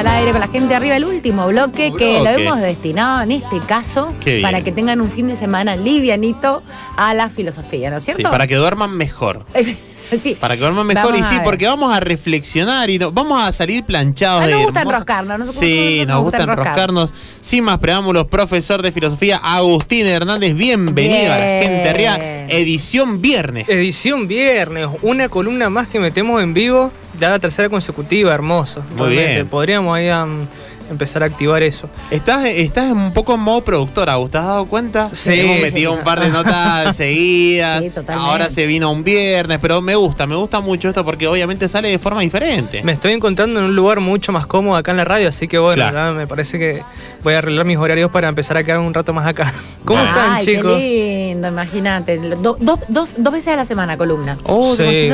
al aire con la gente arriba el último bloque que lo hemos destinado en este caso Qué bien. para que tengan un fin de semana livianito a la filosofía, ¿no es Sí, cierto? para que duerman mejor. Sí. Para que duerman mejor Vamos y sí, ver. porque vamos a reflexionar y no- vamos a salir planchados Ah, de nos gusta hermosa- enroscarnos, Sí, nos, nos gusta gusta enroscar. enroscarnos. Sin más preámbulos, profesor de filosofía Agustín Hernández, bienvenido a la gente arriba, edición viernes. Edición viernes, una columna más que metemos en vivo, ya la tercera consecutiva, hermoso. Muy Realmente, bien. Podríamos ahí um, empezar a activar eso. Estás, estás un poco en modo productor, Agus, ¿te has dado cuenta? Sí, Hemos sí, metido sí. un par de notas seguidas. Sí, totalmente. Ahora se vino un viernes, pero me gusta, me gusta mucho esto porque obviamente sale de forma diferente. Me estoy encontrando en un lugar mucho más cómodo acá en la radio, así que bueno, Claro. ya me parece que voy a arreglar mis horarios para empezar a quedar un rato más acá. ¿Cómo Ay, están, Ay, chicos? qué lindo, imagínate. Do- dos- dos, dos veces a la semana columna. Oh, ¿te Sí.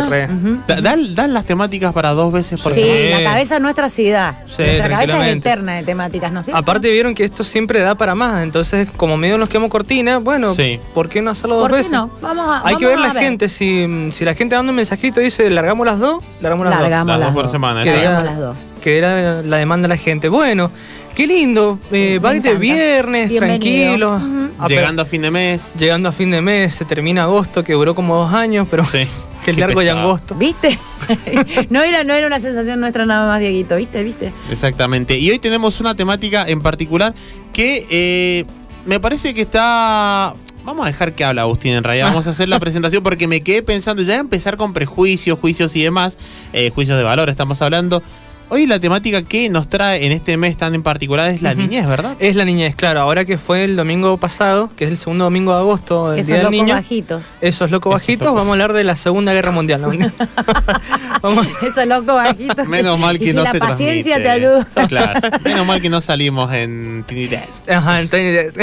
Da- Dan, dan las temáticas para dos veces por Sí, semana. la cabeza nuestra sí da. Sí, Nuestra cabeza es tranquilamente. De temáticas, ¿no es cierto? Aparte vieron que esto siempre da para más, entonces como medio nos quedamos cortina, bueno, Sí. ¿por qué no hacerlo dos ¿Por qué veces? no? Vamos a Hay que ver a la gente, si, si la gente dando un mensajito dice, largamos las dos, largamos las dos. Largamos Las las dos por dos. semana, Que. Largamos era- las dos. que era la demanda de la gente. Bueno, qué lindo, eh, de viernes, Bienvenido. tranquilo. Ujú. A- Llegando a fin de mes. llegando a fin de mes, se termina agosto, que duró como dos años, pero Sí. qué Qué largo y angosto. ¿Viste? no, era, no era una sensación nuestra nada más, Dieguito, ¿viste? ¿Viste? Exactamente. Y hoy tenemos una temática en particular que eh, me parece que está. Vamos a dejar que habla Agustín en realidad. Vamos a hacer la presentación porque me quedé pensando ya empezar con prejuicios, juicios y demás. eh, juicios de valor, estamos hablando. Hoy la temática que nos trae en este mes tan en particular es la niñez, ¿verdad? Es la niñez, claro, ahora que fue el domingo pasado, que es el segundo domingo de agosto, el Esos Día del locos Niño. bajitos. Esos locos Esos bajitos, locos. vamos a hablar de la Segunda Guerra Mundial. ¿no? Vamos- Esos locos bajitos. Menos mal que y si no la paciencia transmite. te ayuda. Claro. Menos mal que no salimos en Tiny Desk. Ajá, entonces,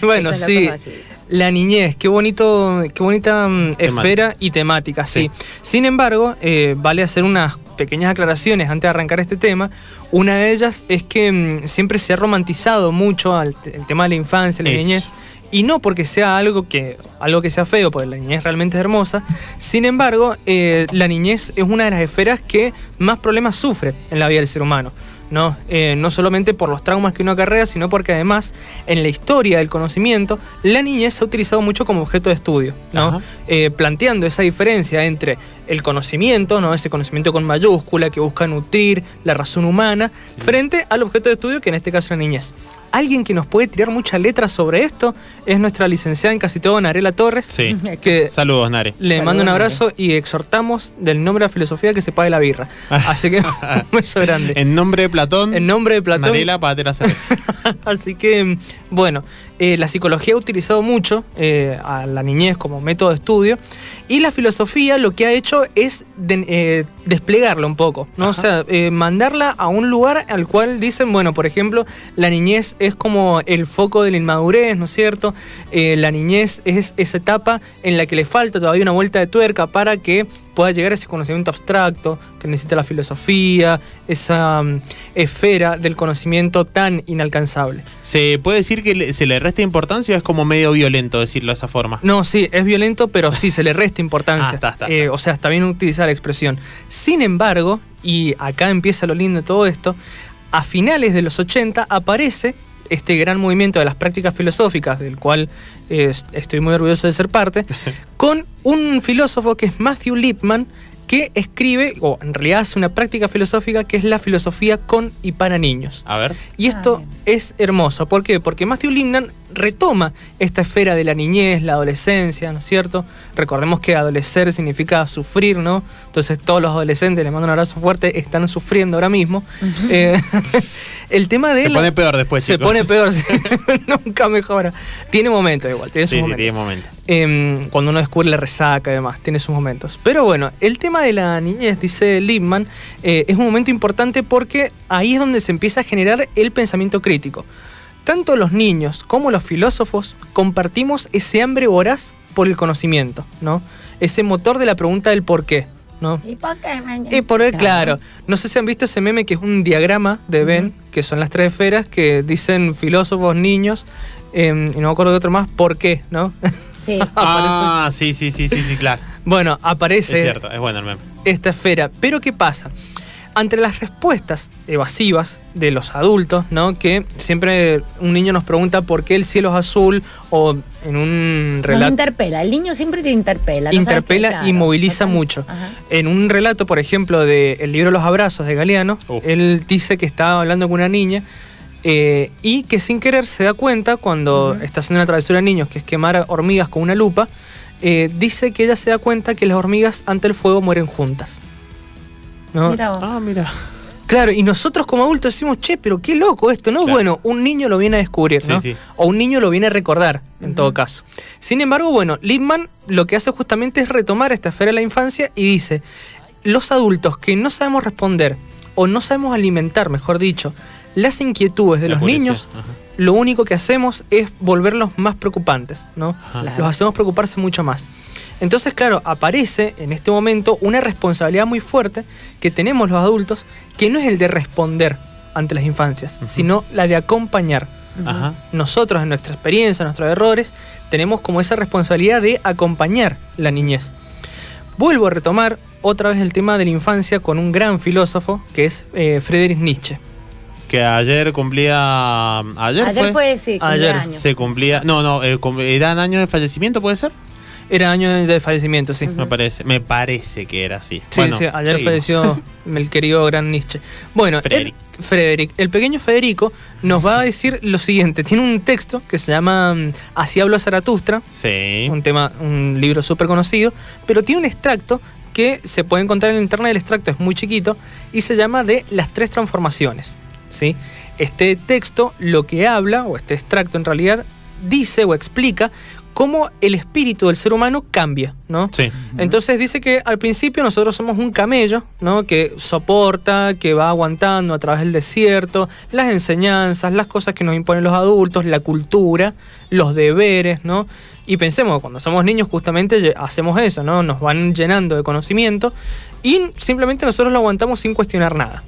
bueno, Esos sí. locos bajitos. La niñez, qué bonito, qué bonita mm, Temática. esfera y temática, sí. Sí. Sin embargo, eh, vale hacer unas pequeñas aclaraciones antes de arrancar este tema. Una de ellas es que mm, siempre se ha romantizado mucho al el tema de la infancia, la niñez. Y no porque sea algo que, algo que sea feo, porque la niñez realmente es hermosa. Sin embargo, eh, la niñez es una de las esferas que más problemas sufre en la vida del ser humano. ¿No? Eh, no solamente por los traumas que uno acarrea, sino porque además en la historia del conocimiento, la niñez se ha utilizado mucho como objeto de estudio, ¿no? Eh, planteando esa diferencia entre el conocimiento, ¿no? ese conocimiento con mayúscula que busca nutrir la razón humana, frente al objeto de estudio que en este caso es la niñez. Alguien que nos puede tirar mucha letra sobre esto es nuestra licenciada en casi todo, Narela Torres, Sí. que Saludos, Nare. le Saludos, mando un Nare. abrazo y exhortamos del nombre de la filosofía que se pague la birra. Así que un beso grande. En nombre de Platón, En nombre de Platón. Narela, cerveza. Así que, bueno, eh, la psicología ha utilizado mucho eh, a la niñez como método de estudio y la filosofía lo que ha hecho es de- eh, desplegarla un poco, ¿no? O sea, eh, mandarla a un lugar al cual dicen, bueno, por ejemplo, la niñez es como el foco de la inmadurez, ¿no es cierto? La niñez es esa etapa en la que le falta todavía una vuelta de tuerca para que pueda llegar a ese conocimiento abstracto que necesita la filosofía, esa mm, esfera del conocimiento tan inalcanzable. ¿Se puede decir que se le resta importancia o es como medio violento decirlo de esa forma? No, sí, es violento, pero sí se le resta importancia. Ah, está, está, Eh, está. o sea, está bien utilizar la expresión. Sin embargo, y acá empieza lo lindo de todo esto, a finales de los 80 aparece este gran movimiento de las prácticas filosóficas, del cual eh, es- estoy muy orgulloso de ser parte, con un filósofo que es Matthew Lipman, que escribe, o en realidad hace una práctica filosófica que es la filosofía con y para niños. A ver. Y esto Ah, es hermoso. ¿Por qué? Porque Matthew Lipman retoma esta esfera de la niñez, la adolescencia, ¿no es cierto? Recordemos que adolecer significa sufrir, ¿no? Entonces todos los adolescentes, les mando un abrazo fuerte, están sufriendo ahora mismo. Eh, el tema de Se la- pone peor después, se chicos. pone peor, nunca mejora. Tiene momentos igual, tiene sus Sí, sí, momentos. tiene momentos. Em, cuando uno descubre la resaca y demás, tiene sus momentos. Pero bueno, el tema de la niñez, dice Lippmann, eh, es un momento importante porque ahí es donde se empieza a generar el pensamiento crítico. Tanto los niños como los filósofos compartimos ese hambre voraz por el conocimiento, ¿no? Ese motor de la pregunta del por qué, ¿no? ¿Y por qué me- Y por el claro, no sé si han visto ese meme que es un diagrama de Ben, que son las tres esferas que dicen filósofos, niños, em, y no me acuerdo de otro más, ¿por qué? ¿No? Sí. Ah, sí, sí, sí, sí, sí, claro. bueno, Es aparece cierto, es bueno el meme. esta esfera. Pero ¿qué pasa? Ante las respuestas evasivas de los adultos, ¿no? Que siempre un niño nos pregunta por qué el cielo es azul o en un Nos relato interpela, el niño siempre te interpela. ¿no sabes interpela qué? y moviliza total. mucho. Ajá. En un relato, por ejemplo, del libro Los Abrazos de Galeano, Uf. él dice que estaba hablando con una niña eh, y que sin querer se da cuenta cuando está haciendo una travesura de niños, que es quemar hormigas con una lupa, eh, dice que ella se da cuenta que las hormigas ante el fuego mueren juntas. ¿No? Mira vos. Ah, mira. Claro, y nosotros como adultos decimos, che, pero qué loco esto, ¿no? Claro. Bueno, un niño lo viene a descubrir, ¿no? Sí, sí. O un niño lo viene a recordar, en todo caso. Sin embargo, bueno, Lippmann lo que hace justamente es retomar esta esfera de la infancia y dice, los adultos que no sabemos responder o no sabemos alimentar, mejor dicho, las inquietudes de La los niños, ajá. lo único que hacemos es volverlos más preocupantes, ¿no? Claro. Los hacemos preocuparse mucho más. Entonces, claro, aparece en este momento una responsabilidad muy fuerte que tenemos los adultos, que no es el de responder ante las infancias, sino la de acompañar. Ajá. Nosotros, en nuestra experiencia, en nuestros errores, tenemos como esa responsabilidad de acompañar la niñez. Vuelvo a retomar otra vez el tema de la infancia con un gran filósofo que es eh, Friedrich Nietzsche. Que ayer cumplía. Ayer, Ayer fue, sí, Ayer. Se cumplía. No, no, eh, ¿eran años de fallecimiento, puede ser? Era año de fallecimiento, sí. Me parece. Me parece que era así. Sí, Bueno, sí, ayer seguimos. falleció el querido gran Nietzsche. Bueno, el- Frederick. Frederick, el pequeño Federico nos va a decir lo siguiente. Tiene un texto que se llama mm, Así habló Zaratustra, Sí. un tema, un libro súper conocido, pero tiene un extracto que se puede encontrar en internet, el extracto es muy chiquito y se llama de las tres transformaciones. ¿sí? Este texto lo que habla, o este extracto en realidad, dice o explica cómo el espíritu del ser humano cambia, ¿no? Sí. Entonces dice que al principio nosotros somos un camello, ¿no? Que soporta, que va aguantando a través del desierto, las enseñanzas, las cosas que nos imponen los adultos, la cultura, los deberes, ¿no? Y pensemos, cuando somos niños justamente hacemos eso, ¿no? Nos van llenando de conocimiento y simplemente nosotros lo aguantamos sin cuestionar nada.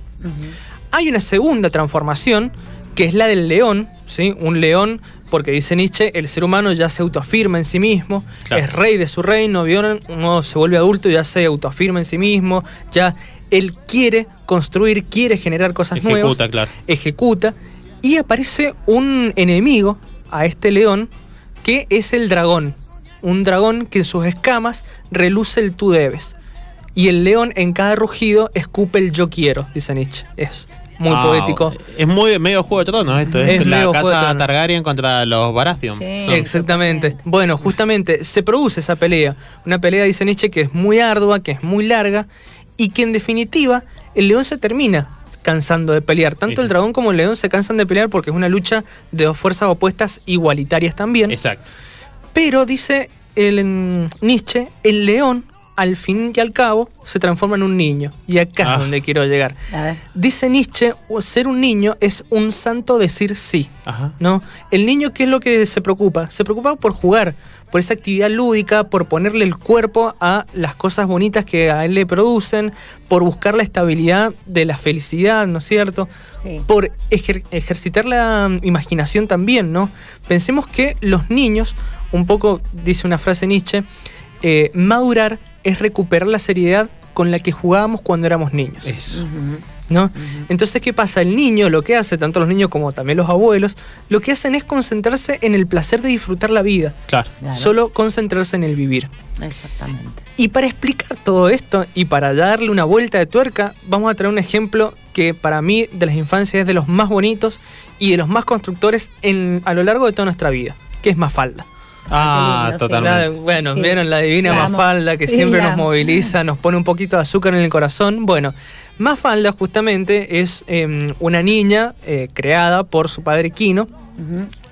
Hay una segunda transformación que es la del león, ¿sí? Un león, porque dice Nietzsche, el ser humano ya se autoafirma en sí mismo, Claro. es rey de su reino, ¿vieron? uno se vuelve adulto y ya se autoafirma en sí mismo, ya él quiere construir, quiere generar cosas Ejecuta, nuevas, claro. ejecuta, y aparece un enemigo a este león que es el dragón, un dragón que en sus escamas reluce el tú debes. Y el león en cada rugido escupe el yo quiero, dice Nietzsche. Es muy Ah, poético. Es muy medio juego de tronos esto. Es, Es la medio Juego de casa. Targaryen contra los Baratheon. Sí. Exactamente. Bueno, justamente se produce esa pelea. Una pelea, dice Nietzsche, que es muy ardua, que es muy larga y que en definitiva el león se termina cansando de pelear. Tanto Sí, el dragón como el león se cansan de pelear porque es una lucha de dos fuerzas opuestas igualitarias también. Exacto. Pero dice el, en Nietzsche, el león al fin y al cabo se transforma en un niño. Y acá Ah. es donde quiero llegar. A ver. Dice Nietzsche, o- ser un niño es un santo decir sí. Ajá. ¿no? El niño, ¿qué es lo que se preocupa? Se preocupa por jugar, por esa actividad lúdica, por ponerle el cuerpo a las cosas bonitas que a él le producen, por buscar la estabilidad de la felicidad, ¿no es cierto? Sí. Por ejer- ejercitar la mm, imaginación también, ¿no? Pensemos que los niños, un poco, dice una frase Nietzsche, eh, madurar es recuperar la seriedad con la que jugábamos cuando éramos niños. Eso. ¿no? Entonces, ¿qué pasa? El niño lo que hace, tanto los niños como también los abuelos, lo que hacen es concentrarse en el placer de disfrutar la vida, Claro. Claro. solo concentrarse en el vivir. Exactamente. Y para explicar todo esto y para darle una vuelta de tuerca, vamos a traer un ejemplo que para mí de las infancias es de los más bonitos y de los más constructores en, a lo largo de toda nuestra vida, que es Mafalda. Ah, lindo, sí. totalmente. Bueno, Sí. vieron la divina La. Mafalda que Sí, siempre la nos moviliza, nos pone un poquito de azúcar en el corazón. Bueno, Mafalda justamente es eh, una niña eh, creada por su padre Quino,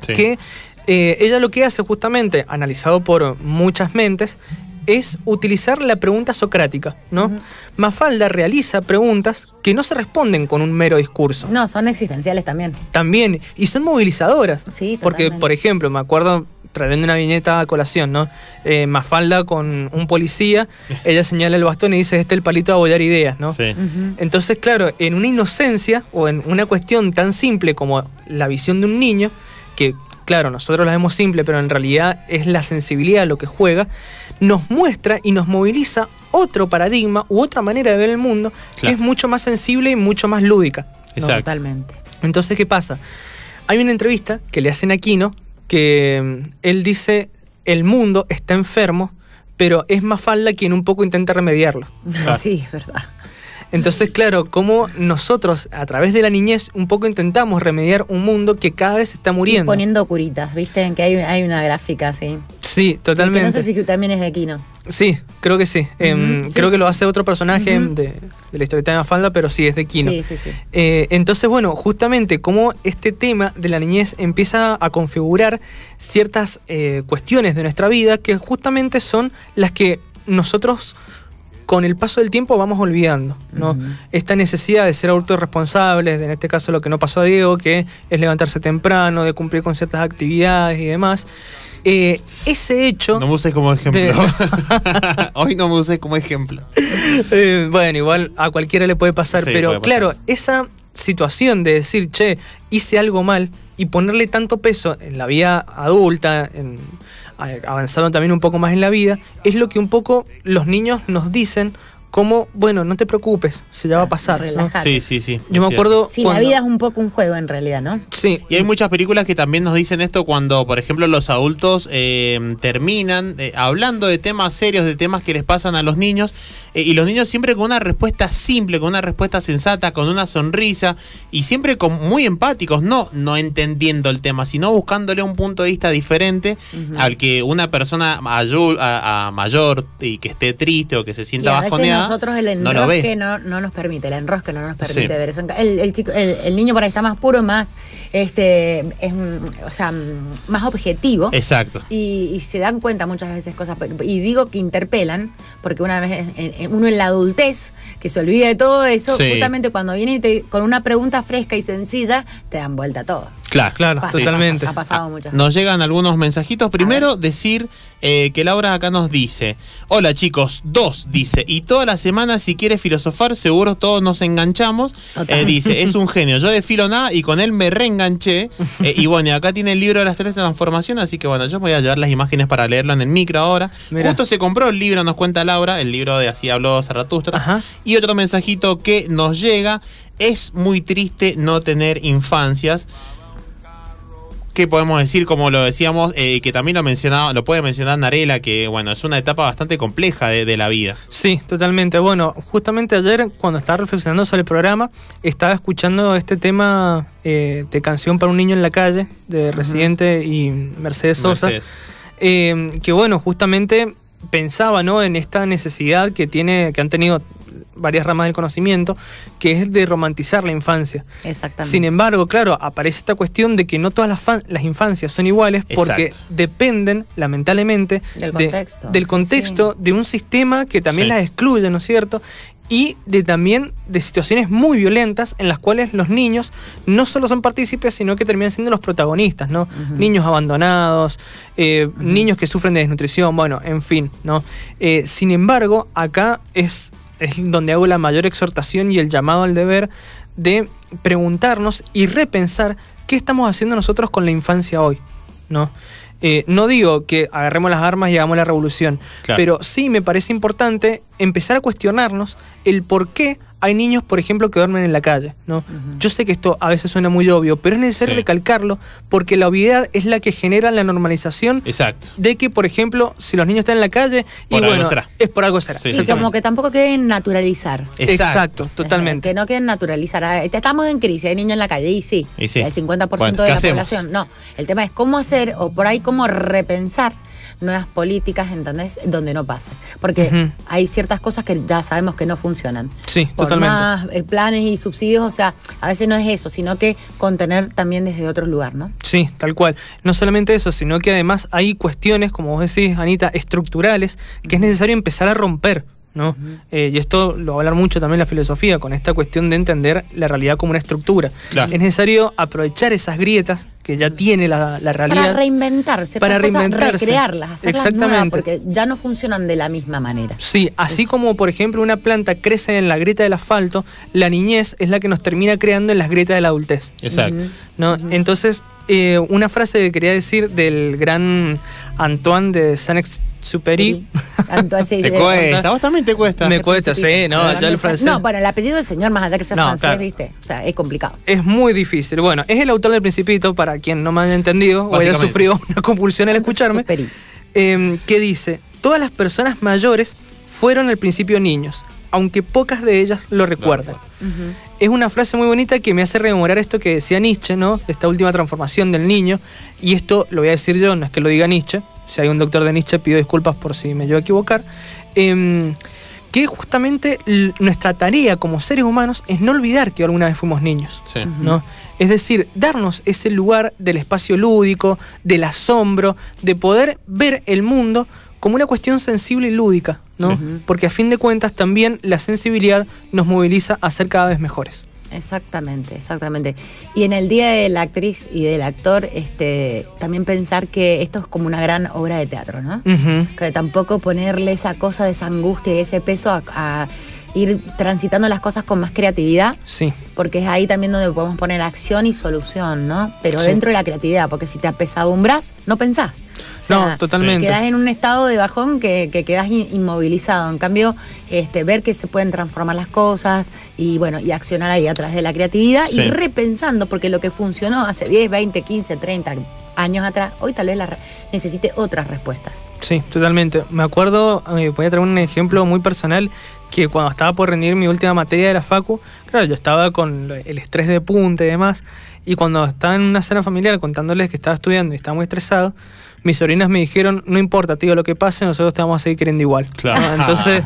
que eh, ella lo que hace justamente, analizado por muchas mentes, es utilizar la pregunta socrática, ¿no? Mafalda realiza preguntas que no se responden con un mero discurso. No, son existenciales también. También, y son movilizadoras. Sí, Porque, totalmente. por ejemplo, me acuerdo trayendo una viñeta a colación, ¿no? Eh, Mafalda con un policía, ella señala el bastón y dice, este es el palito de abollar ideas, ¿no? Sí. Entonces, claro, en una inocencia o en una cuestión tan simple como la visión de un niño, que claro, nosotros la vemos simple, pero en realidad es la sensibilidad lo que juega, nos muestra y nos moviliza otro paradigma u otra manera de ver el mundo que es mucho más sensible y mucho más lúdica. ¿no? Exacto. Totalmente. Entonces, ¿qué pasa? Hay una entrevista que le hacen a Aquino que mm, él dice, el mundo está enfermo, pero es Mafalda quien un poco intenta remediarlo. Sí, es verdad. Entonces, claro, como nosotros a través de la niñez un poco intentamos remediar un mundo que cada vez está Y muriendo. poniendo curitas, ¿viste? Que hay, hay una gráfica así. Sí, Que totalmente. no sé si también es de Aquino. Sí, creo que sí. Em, sí, creo que sí, lo sí. hace otro personaje Ujú. de, de la historieta de Mafalda, pero sí, es de Kino. Sí, sí, sí. Eh, entonces, bueno, justamente como este tema de la niñez empieza a configurar ciertas eh, cuestiones de nuestra vida que justamente son las que nosotros con el paso del tiempo vamos olvidando, ¿no? Esta necesidad de ser adultos responsables, de, en este caso lo que no pasó a Diego, que es levantarse temprano, de cumplir con ciertas actividades y demás. Eh, ese hecho... No me uses como ejemplo. De- Hoy no me uses como ejemplo. Eh, bueno, igual a cualquiera le puede pasar, Sí, pero puede pasar. claro, esa situación de decir, che, hice algo mal y ponerle tanto peso en la vida adulta, en, a- avanzando también un poco más en la vida, es lo que un poco los niños nos dicen como, bueno, no te preocupes, se ya va a pasar. ¿no? Relajate. Sí, sí, sí. Yo me acuerdo... Sí, cuando- la vida es un poco un juego en realidad, ¿no? Sí, Y hay muchas películas que también nos dicen esto cuando, por ejemplo, los adultos eh, terminan eh, hablando de temas serios, de temas que les pasan a los niños, eh, y los niños siempre con una respuesta simple, con una respuesta sensata, con una sonrisa, y siempre con, muy empáticos, no, no entendiendo el tema, sino buscándole un punto de vista diferente al que una persona mayor, a, a mayor y que esté triste o que se Y sienta a veces bajoneada, nosotros el no ve. enrosque no, no nos permite, el enrosque no nos permite Sí. ver eso. El, el chico, el, el niño por ahí está más puro, más, este, es, o sea, más objetivo. Exacto. Y, y se dan cuenta muchas veces cosas. Y digo que interpelan, porque una vez uno en la adultez, que se olvida de todo eso, Sí. justamente cuando viene y te- con una pregunta fresca y sencilla, te dan vuelta todo. Claro, Claro, Pasa, totalmente. Ha pasado muchas Nos llegan algunos mensajitos. Primero, decir eh, que Laura acá nos dice: Hola chicos, dos, dice, y toda la semana, si quieres filosofar, seguro todos nos enganchamos. Eh, dice: Es un genio. Yo de filo nada y con él me reenganché. Eh, y bueno, y acá tiene el libro de las tres transformaciones, así que bueno, yo voy a llevar las imágenes para leerlo en el micro ahora. Justo se compró el libro, nos cuenta Laura, el libro de Así habló Zaratustra. Ajá. Y otro mensajito que nos llega: Es muy triste no tener infancias. ¿Qué podemos decir? Como lo decíamos, eh, que también lo mencionaba, lo puede mencionar Narela, que bueno, es una etapa bastante compleja de, de la vida. Sí, totalmente. Bueno, justamente ayer cuando estaba reflexionando sobre el programa, estaba escuchando este tema eh, de canción para un niño en la calle de Residente y Mercedes Sosa. Mercedes. Eh, que bueno, justamente pensaba ¿no? en esta necesidad que tiene, que han tenido varias ramas del conocimiento, que es de romantizar la infancia. Exactamente. Sin embargo, claro, aparece esta cuestión de que no todas las, fan- las infancias son iguales porque Exacto. dependen, lamentablemente, Del de- contexto, del sí, contexto de un sistema que también Sí. las excluye, ¿no es cierto? Y de también de situaciones muy violentas en las cuales los niños no solo son partícipes, sino que terminan siendo los protagonistas, ¿no? Niños abandonados, eh, niños que sufren de desnutrición, bueno, en fin, ¿no? Eh, sin embargo, acá es, es donde hago la mayor exhortación y el llamado al deber de preguntarnos y repensar qué estamos haciendo nosotros con la infancia hoy, ¿no? Eh, no digo que agarremos las armas y hagamos la revolución, Claro. pero sí me parece importante empezar a cuestionarnos el por qué hay niños, por ejemplo, que duermen en la calle. ¿no? Yo sé que esto a veces suena muy obvio, pero es necesario Sí. recalcarlo porque la obviedad es la que genera la normalización Exacto. de que, por ejemplo, si los niños están en la calle, y Por algo bueno, será. es por algo será. Sí, sí, como que tampoco queden naturalizar. Exacto, totalmente. Eh, Que no queden naturalizar. Ah, Estamos en crisis, hay niños en la calle, y sí. Y sí. El 50% Bueno, de ¿qué la hacemos? población. No. El tema es cómo hacer, o por ahí cómo repensar nuevas políticas, ¿entendés? Donde no pase. Porque hay ciertas cosas que ya sabemos que no funcionan. Sí, Por totalmente. más eh, planes y subsidios, o sea, a veces no es eso, sino que contener también desde otro lugar, ¿no? Sí, tal cual. No solamente eso, sino que además hay cuestiones, como vos decís, Anita, estructurales, que es necesario empezar a romper. ¿No? Eh, y esto lo va a hablar mucho también la filosofía, con esta cuestión de entender la realidad como una estructura. Claro. Es necesario aprovechar esas grietas que ya tiene la, la realidad. Para reinventarse, Para cosas, reinventarse. recrearlas, hacerlas Exactamente. nuevas, porque ya no funcionan de la misma manera. Sí, así como por ejemplo una planta crece en la grieta del asfalto, la niñez es la que nos termina creando en las grietas de la adultez. Exacto. ¿no? Entonces, eh, una frase que quería decir del gran Antoine de Saint-Exupéry. Antoine, sí, Te de- cuesta, vos también te cuesta. Me cuesta, sí, no, ya el francés. No, bueno, el apellido del señor, más allá que sea No, francés, claro. ¿viste? O sea, es complicado. Es muy difícil. Bueno, es el autor del Principito, para quien no me haya entendido o haya sufrido una compulsión al escucharme, Superi. eh, que dice, todas las personas mayores fueron al principio niños, aunque pocas de ellas lo recuerdan. Es una frase muy bonita que me hace rememorar esto que decía Nietzsche, ¿no? Esta última transformación del niño. Y esto lo voy a decir yo, no es que lo diga Nietzsche. Si hay un doctor de Nietzsche, pido disculpas por si me llevo a equivocar. Em, que justamente nuestra tarea como seres humanos es no olvidar que alguna vez fuimos niños. Sí. ¿no? Es decir, darnos ese lugar del espacio lúdico, del asombro, de poder ver el mundo como una cuestión sensible y lúdica, ¿no? Sí. Porque a fin de cuentas también la sensibilidad nos moviliza a ser cada vez mejores. Exactamente, exactamente. Y en el día de la actriz y del actor, este, también pensar que esto es como una gran obra de teatro, ¿no? Que tampoco ponerle esa cosa de esa angustia y ese peso a, a ir transitando las cosas con más creatividad, Sí, porque es ahí también donde podemos poner acción y solución, ¿no? Pero Sí. dentro de la creatividad, porque si te apesadumbras, no pensás. O No, totalmente. Quedás en un estado de bajón que, que quedás in- inmovilizado. En cambio, este, ver que se pueden transformar las cosas y bueno, y accionar ahí a través de la creatividad Sí. y repensando, porque lo que funcionó hace 10, 20, 15, 30 años atrás, hoy tal vez la necesite otras respuestas. sí, totalmente. Me acuerdo, eh, voy a traer un ejemplo muy personal, que cuando estaba por rendir mi última materia de la Facu, claro, yo estaba con el estrés de punta y demás, y cuando estaba en una cena familiar contándoles que estaba estudiando y estaba muy estresado, mis sobrinas me dijeron, no importa, tío, lo que pase, nosotros te vamos a seguir queriendo igual. Claro. Ah, Entonces,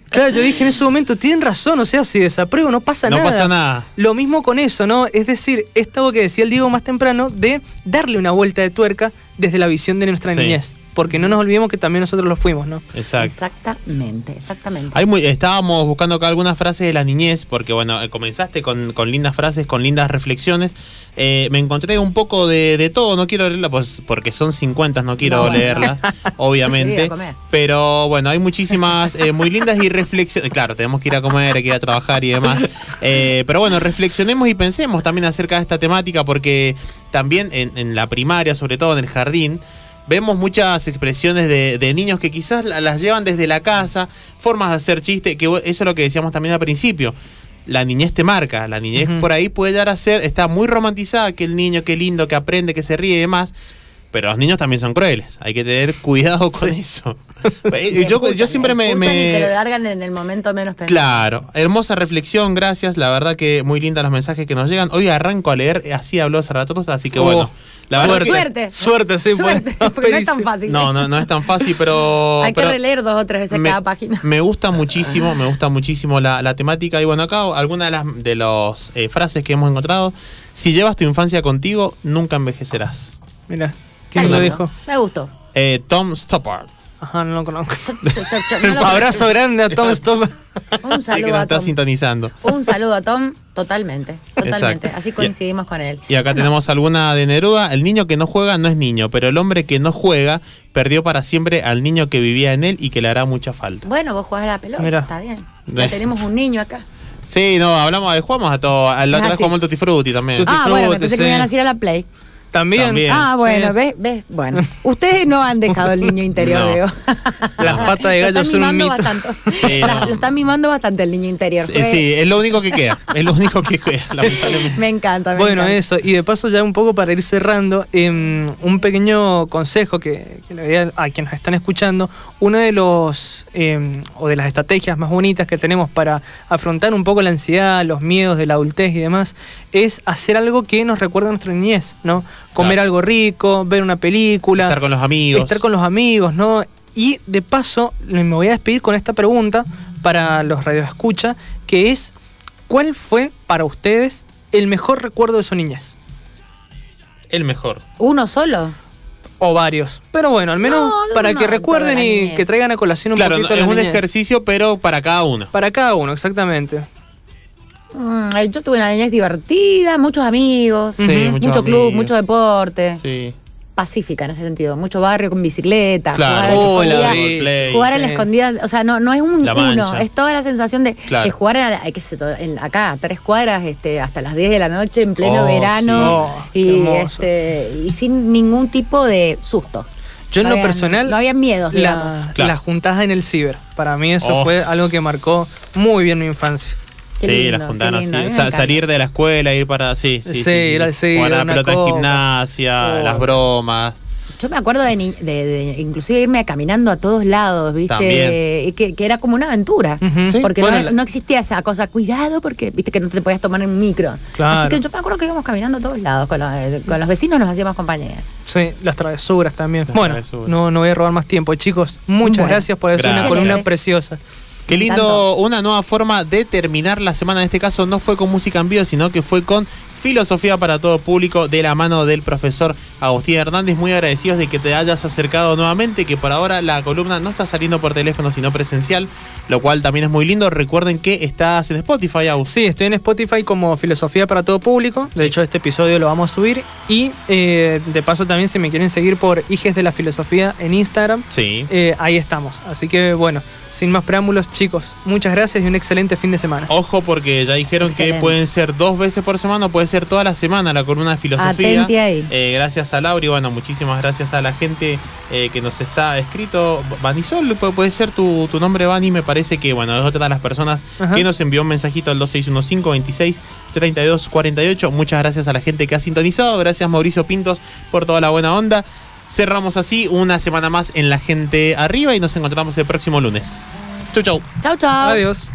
claro, yo dije en ese momento, tienen razón, o sea, si desapruebo no pasa No nada. pasa nada. Lo mismo con eso, ¿no? Es decir, esto que decía el Diego más temprano, de darle una vuelta de tuerca desde la visión de nuestra Sí. niñez. Porque no nos olvidemos que también nosotros lo fuimos, ¿no? Exacto. Exactamente, exactamente. Hay muy, estábamos buscando acá algunas frases de la niñez, porque bueno, eh, comenzaste con, con lindas frases, con lindas reflexiones. Eh, me encontré un poco de, de todo, no quiero leerlas pues, porque son 50, no quiero No. leerlas, obviamente. Pero bueno, hay muchísimas eh, muy lindas y reflexiones. Claro, tenemos que ir a comer, hay que ir a trabajar y demás. Eh, pero bueno, reflexionemos y pensemos también acerca de esta temática, porque también en, en la primaria, sobre todo en el jardín, vemos muchas expresiones de, de niños que quizás la- las llevan desde la casa, formas de hacer chiste, que eso es lo que decíamos también al principio. La niñez te marca, la niñez por ahí puede llegar a ser, está muy romantizada, que el niño, qué lindo, que aprende, que se ríe y demás. Pero los niños también son crueles, hay que tener cuidado con eso. Eh, Te yo, escuchan, yo siempre me... Y te lo largan en el momento menos pensado. Claro, hermosa reflexión, gracias. La verdad que muy linda los mensajes que nos llegan. Hoy arranco a leer, así habló Zaratustra, así que Oh, bueno. La verdad que- Suerte. Suerte, sí, Suerte, pues. porque no es tan fácil. No, no, no es tan fácil, pero. Hay que releer dos o tres veces me, cada página. me gusta muchísimo, me gusta muchísimo la, la temática. Y bueno, acá alguna de las de los, eh, frases que hemos encontrado. Si llevas tu infancia contigo, nunca envejecerás. Mira, ¿quién lo dijo? Me gustó. Eh, Tom Stoppard. Ajá, no lo conozco. No lo Abrazo grande a Tom Stop. Un Sé que saludo nos a está Tom. sintonizando. Un saludo a Tom, totalmente, totalmente. Exacto. Así coincidimos con él. Y acá tenemos alguna de Neruda. El niño que no juega no es niño, pero el hombre que no juega perdió para siempre al niño que vivía en él y que le hará mucha falta. Bueno, vos jugás a la pelota, Mira. está bien. Ya tenemos un niño acá. Sí, no, hablamos, jugamos a todo. Al otro Ah, vez sí. jugamos el Tutti Frutti también. Tutti Ah, bueno, me pensé que me iban a ir a la Play. También. También. Ah, bueno, Sí. ves, ves. Bueno, ustedes no han dejado el niño interior, No. veo. Las patas de Lo gallo son un mito. bastante. Sí, La- no. Lo están mimando bastante el niño interior. Sí, sí, es lo único que queda. Es lo único que queda, lamentablemente. Me encanta, me Bueno, encanta. eso. Y de paso, ya un poco para ir cerrando, em, un pequeño consejo que, que le doy a, a quienes nos están escuchando. Uno de los, em, o de las estrategias más bonitas que tenemos para afrontar un poco la ansiedad, los miedos de la adultez y demás, es hacer algo que nos recuerde a nuestra niñez, ¿no? Comer Claro. algo rico, ver una película. Estar con los amigos. Estar con los amigos, ¿no? Y de paso, me voy a despedir con esta pregunta para los radioescucha, que es, ¿cuál fue para ustedes el mejor recuerdo de su niñez? El mejor. ¿Uno solo? O varios. Pero bueno, al menos No, para que recuerden y niñez. que traigan a colación un Claro, poquito no, es la un niñez. ejercicio, pero para cada uno. Para cada uno, exactamente. Mm, yo tuve una niñez divertida, muchos amigos, Sí, Ujú. muchos mucho club, mucho deporte. Sí. pacífica en ese sentido. Mucho barrio con bicicleta, Claro, jugar, a la Oh, escondida, jugar a la escondida. O sea, no, no es un uno, es toda la sensación de, Claro. de jugar a, la- en- acá, a tres cuadras, este, hasta las 10 de la noche, en pleno Oh, verano. sí. Y, este, y sin ningún tipo de susto. Yo en lo habían- personal. No había miedos, digamos. la, Claro. la juntadas en el ciber. Para mí eso Oh. fue algo que marcó muy bien mi infancia. Qué sí, lindo, las así. encanta. salir de la escuela, ir para. Sí, sí. Sí, ir al ciber, Jugar a la pelota copa. gimnasia, Oh. las bromas. Yo me acuerdo de, ni- de- de inclusive irme caminando a todos lados, ¿viste? Que, que era como una aventura. Sí, Porque bueno, no, la- no existía esa cosa, cuidado, porque viste que no te podías tomar en un micro. Claro. Así que yo me acuerdo que íbamos caminando a todos lados, con los, eh, con los vecinos nos hacíamos compañía. Sí, las travesuras también. Las bueno, travesuras. No, no voy a robar más tiempo. Chicos, muchas Bueno. gracias por hacer una columna preciosa. Qué lindo, una nueva forma de terminar la semana. En este caso no fue con música en vivo, sino que fue con filosofía para todo público de la mano del profesor Agustín Hernández. Muy agradecidos de que te hayas acercado nuevamente, que por ahora la columna no está saliendo por teléfono, sino presencial, lo cual también es muy lindo. Recuerden que estás en Spotify, Agus. Sí, estoy en Spotify como Filosofía para todo público. De hecho, este episodio lo vamos a subir. Y eh, de paso también, si me quieren seguir por Hijes de la Filosofía en Instagram, Sí. eh, ahí estamos. Así que bueno, sin más preámbulos, chicos, muchas gracias y un excelente fin de semana. Ojo porque ya dijeron que pueden ser dos veces por semana puede ser toda la semana la columna de filosofía. Atenti ahí. Eh, gracias a Laura y bueno, muchísimas gracias a la gente eh, que nos está escrito. Vanisol, pu- puede ser tu, tu nombre, Vani, me parece que bueno, es otra de las personas Ajá. que nos envió un mensajito al 2615 26 32 48. Muchas gracias a la gente que ha sintonizado. Gracias Mauricio Pintos por toda la buena onda. Cerramos así una semana más en La Gente Arriba y nos encontramos el próximo lunes. Chau, chau. Chau, chau. Adiós.